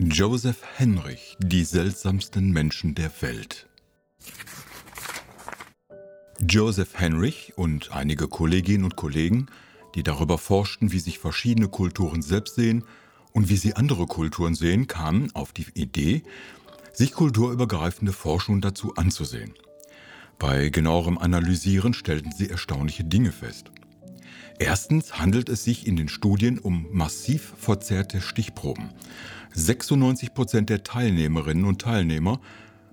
Joseph Henrich, die seltsamsten Menschen der Welt. Joseph Henrich und einige Kolleginnen und Kollegen, die darüber forschten, wie sich verschiedene Kulturen selbst sehen und wie sie andere Kulturen sehen, kamen auf die Idee, sich kulturübergreifende Forschung dazu anzusehen. Bei genauerem Analysieren stellten sie erstaunliche Dinge fest. Erstens handelt es sich in den Studien um massiv verzerrte Stichproben. 96 Prozent der Teilnehmerinnen und Teilnehmer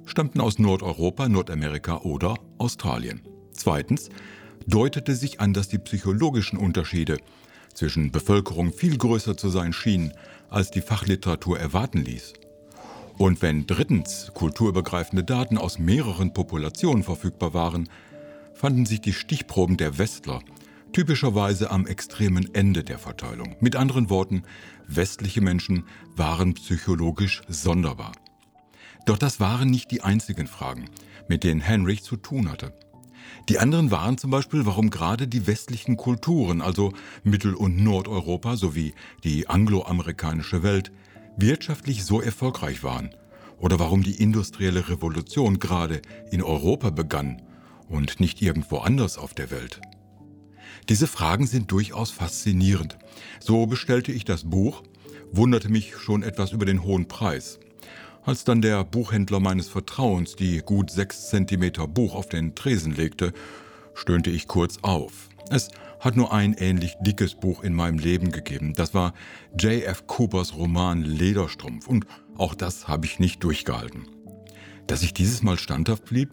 stammten aus Nordeuropa, Nordamerika oder Australien. Zweitens deutete sich an, dass die psychologischen Unterschiede zwischen Bevölkerung viel größer zu sein schienen, als die Fachliteratur erwarten ließ. Und wenn drittens kulturübergreifende Daten aus mehreren Populationen verfügbar waren, fanden sich die Stichproben der Westler typischerweise am extremen Ende der Verteilung. Mit anderen Worten, westliche Menschen waren psychologisch sonderbar. Doch das waren nicht die einzigen Fragen, mit denen Henrich zu tun hatte. Die anderen waren zum Beispiel, warum gerade die westlichen Kulturen, also Mittel- und Nordeuropa sowie die angloamerikanische Welt, wirtschaftlich so erfolgreich waren oder warum die industrielle Revolution gerade in Europa begann und nicht irgendwo anders auf der Welt. Diese Fragen sind durchaus faszinierend. So bestellte ich das Buch, wunderte mich schon etwas über den hohen Preis. Als dann der Buchhändler meines Vertrauens die gut sechs Zentimeter Buch auf den Tresen legte, stöhnte ich kurz auf. Es hat nur ein ähnlich dickes Buch in meinem Leben gegeben. Das war J.F. Coopers Roman Lederstrumpf und auch das habe ich nicht durchgehalten. Dass ich dieses Mal standhaft blieb,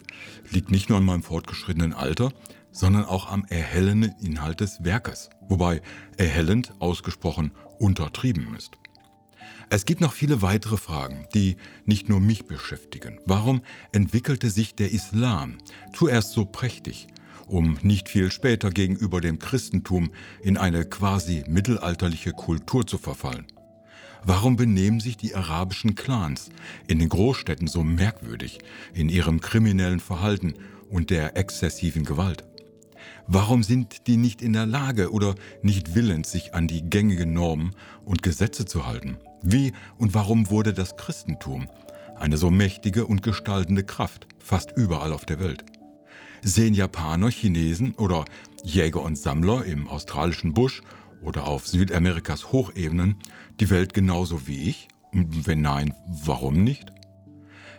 liegt nicht nur an meinem fortgeschrittenen Alter, sondern auch am erhellenden Inhalt des Werkes, wobei erhellend ausgesprochen untertrieben ist. Es gibt noch viele weitere Fragen, die nicht nur mich beschäftigen. Warum entwickelte sich der Islam zuerst so prächtig, um nicht viel später gegenüber dem Christentum in eine quasi mittelalterliche Kultur zu verfallen? Warum benehmen sich die arabischen Clans in den Großstädten so merkwürdig in ihrem kriminellen Verhalten und der exzessiven Gewalt? Warum sind die nicht in der Lage oder nicht willens, sich an die gängigen Normen und Gesetze zu halten? Wie und warum wurde das Christentum eine so mächtige und gestaltende Kraft fast überall auf der Welt? Sehen Japaner, Chinesen oder Jäger und Sammler im australischen Busch oder auf Südamerikas Hochebenen die Welt genauso wie ich? Wenn nein, warum nicht?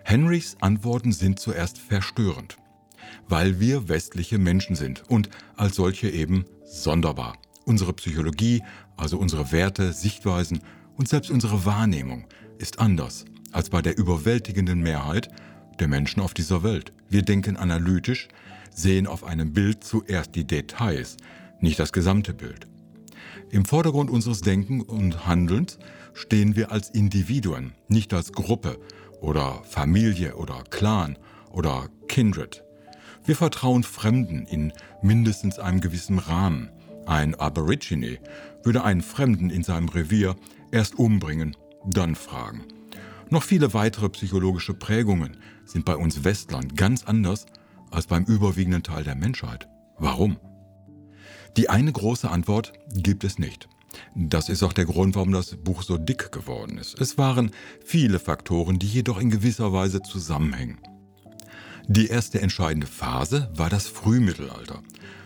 Henrys Antworten sind zuerst verstörend, weil wir westliche Menschen sind und als solche eben sonderbar. Unsere Psychologie, also unsere Werte, Sichtweisen und selbst unsere Wahrnehmung ist anders als bei der überwältigenden Mehrheit der Menschen auf dieser Welt. Wir denken analytisch, sehen auf einem Bild zuerst die Details, nicht das gesamte Bild. Im Vordergrund unseres Denken und Handelns stehen wir als Individuen, nicht als Gruppe oder Familie oder Clan oder Kindred. Wir vertrauen Fremden in mindestens einem gewissen Rahmen. Ein Aborigine würde einen Fremden in seinem Revier Erst umbringen, dann fragen. Noch viele weitere psychologische Prägungen sind bei uns Westlern ganz anders als beim überwiegenden Teil der Menschheit. Warum? Die eine große Antwort gibt es nicht. Das ist auch der Grund, warum das Buch so dick geworden ist. Es waren viele Faktoren, die jedoch in gewisser Weise zusammenhängen. Die erste entscheidende Phase war das Frühmittelalter,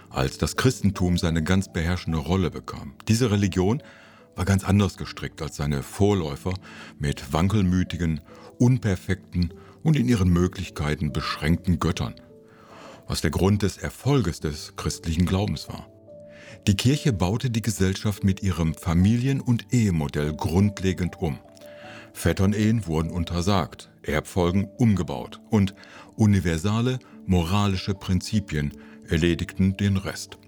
als das Christentum seine ganz beherrschende Rolle bekam. Diese Religion war ganz anders gestrickt als seine Vorläufer mit wankelmütigen, unperfekten und in ihren Möglichkeiten beschränkten Göttern, was der Grund des Erfolges des christlichen Glaubens war. Die Kirche baute die Gesellschaft mit ihrem Familien- und Ehemodell grundlegend um. Vetternehen wurden untersagt, Erbfolgen umgebaut und universale moralische Prinzipien erledigten den Rest.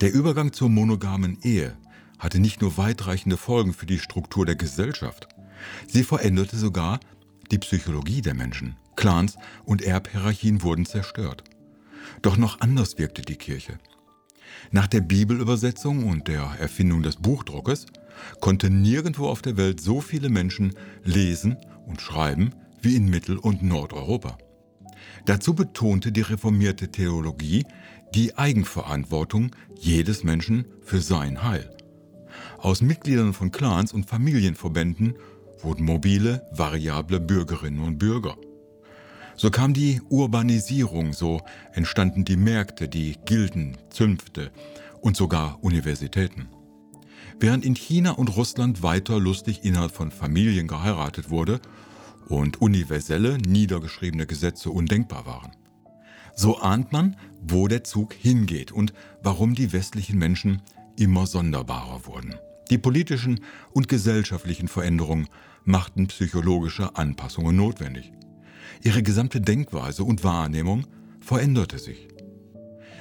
Der Übergang zur monogamen Ehe hatte nicht nur weitreichende Folgen für die Struktur der Gesellschaft, sie veränderte sogar die Psychologie der Menschen. Clans und Erbhierarchien wurden zerstört. Doch noch anders wirkte die Kirche. Nach der Bibelübersetzung und der Erfindung des Buchdruckes konnten nirgendwo auf der Welt so viele Menschen lesen und schreiben wie in Mittel- und Nordeuropa. Dazu betonte die reformierte Theologie die Eigenverantwortung jedes Menschen für sein Heil. Aus Mitgliedern von Clans und Familienverbänden wurden mobile, variable Bürgerinnen und Bürger. So kam die Urbanisierung, so entstanden die Märkte, die Gilden, Zünfte und sogar Universitäten. Während in China und Russland weiter lustig innerhalb von Familien geheiratet wurde und universelle, niedergeschriebene Gesetze undenkbar waren. So ahnt man, wo der Zug hingeht und warum die westlichen Menschen immer sonderbarer wurden. Die politischen und gesellschaftlichen Veränderungen machten psychologische Anpassungen notwendig. Ihre gesamte Denkweise und Wahrnehmung veränderte sich.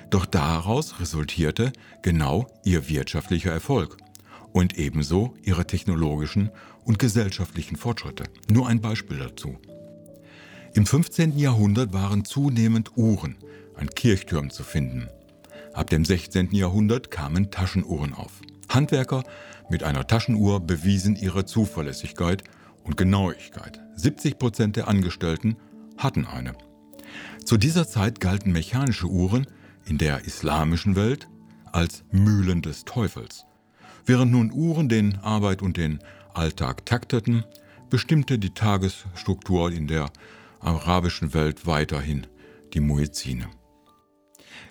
Doch daraus resultierte genau ihr wirtschaftlicher Erfolg und ebenso ihre technologischen und gesellschaftlichen Fortschritte. Nur ein Beispiel dazu. Im 15. Jahrhundert waren zunehmend Uhren an Kirchtürmen zu finden. Ab dem 16. Jahrhundert kamen Taschenuhren auf. Handwerker mit einer Taschenuhr bewiesen ihre Zuverlässigkeit und Genauigkeit. 70 Prozent der Angestellten hatten eine. Zu dieser Zeit galten mechanische Uhren in der islamischen Welt als Mühlen des Teufels. Während nun Uhren den Arbeit und den Alltag takteten, bestimmte die Tagesstruktur in der arabischen Welt weiterhin die Muezzine.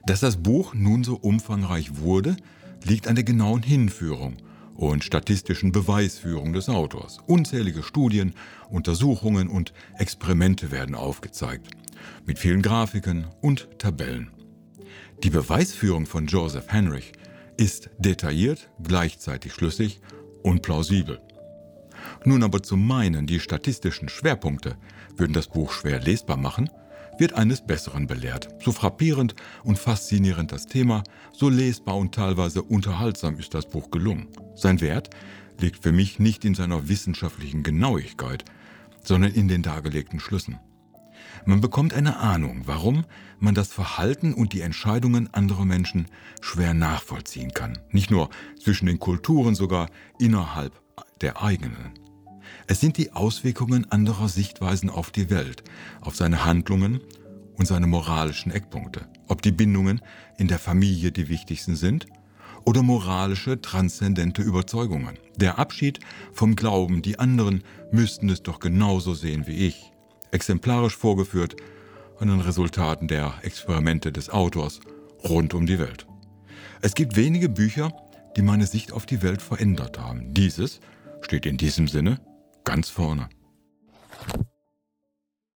Dass das Buch nun so umfangreich wurde, liegt an der genauen Hinführung und statistischen Beweisführung des Autors. Unzählige Studien, Untersuchungen und Experimente werden aufgezeigt, mit vielen Grafiken und Tabellen. Die Beweisführung von Joseph Henrich ist detailliert, gleichzeitig schlüssig und plausibel. Nun aber zu meinen, die statistischen Schwerpunkte würden das Buch schwer lesbar machen, wird eines Besseren belehrt. So frappierend und faszinierend das Thema, so lesbar und teilweise unterhaltsam ist das Buch gelungen. Sein Wert liegt für mich nicht in seiner wissenschaftlichen Genauigkeit, sondern in den dargelegten Schlüssen. Man bekommt eine Ahnung, warum man das Verhalten und die Entscheidungen anderer Menschen schwer nachvollziehen kann. Nicht nur zwischen den Kulturen, sogar innerhalb der eigenen. Es sind die Auswirkungen anderer Sichtweisen auf die Welt, auf seine Handlungen und seine moralischen Eckpunkte. Ob die Bindungen in der Familie die wichtigsten sind oder moralische, transzendente Überzeugungen. Der Abschied vom Glauben, die anderen müssten es doch genauso sehen wie ich exemplarisch vorgeführt an den Resultaten der Experimente des Autors rund um die Welt. Es gibt wenige Bücher, die meine Sicht auf die Welt verändert haben. Dieses steht in diesem Sinne ganz vorne.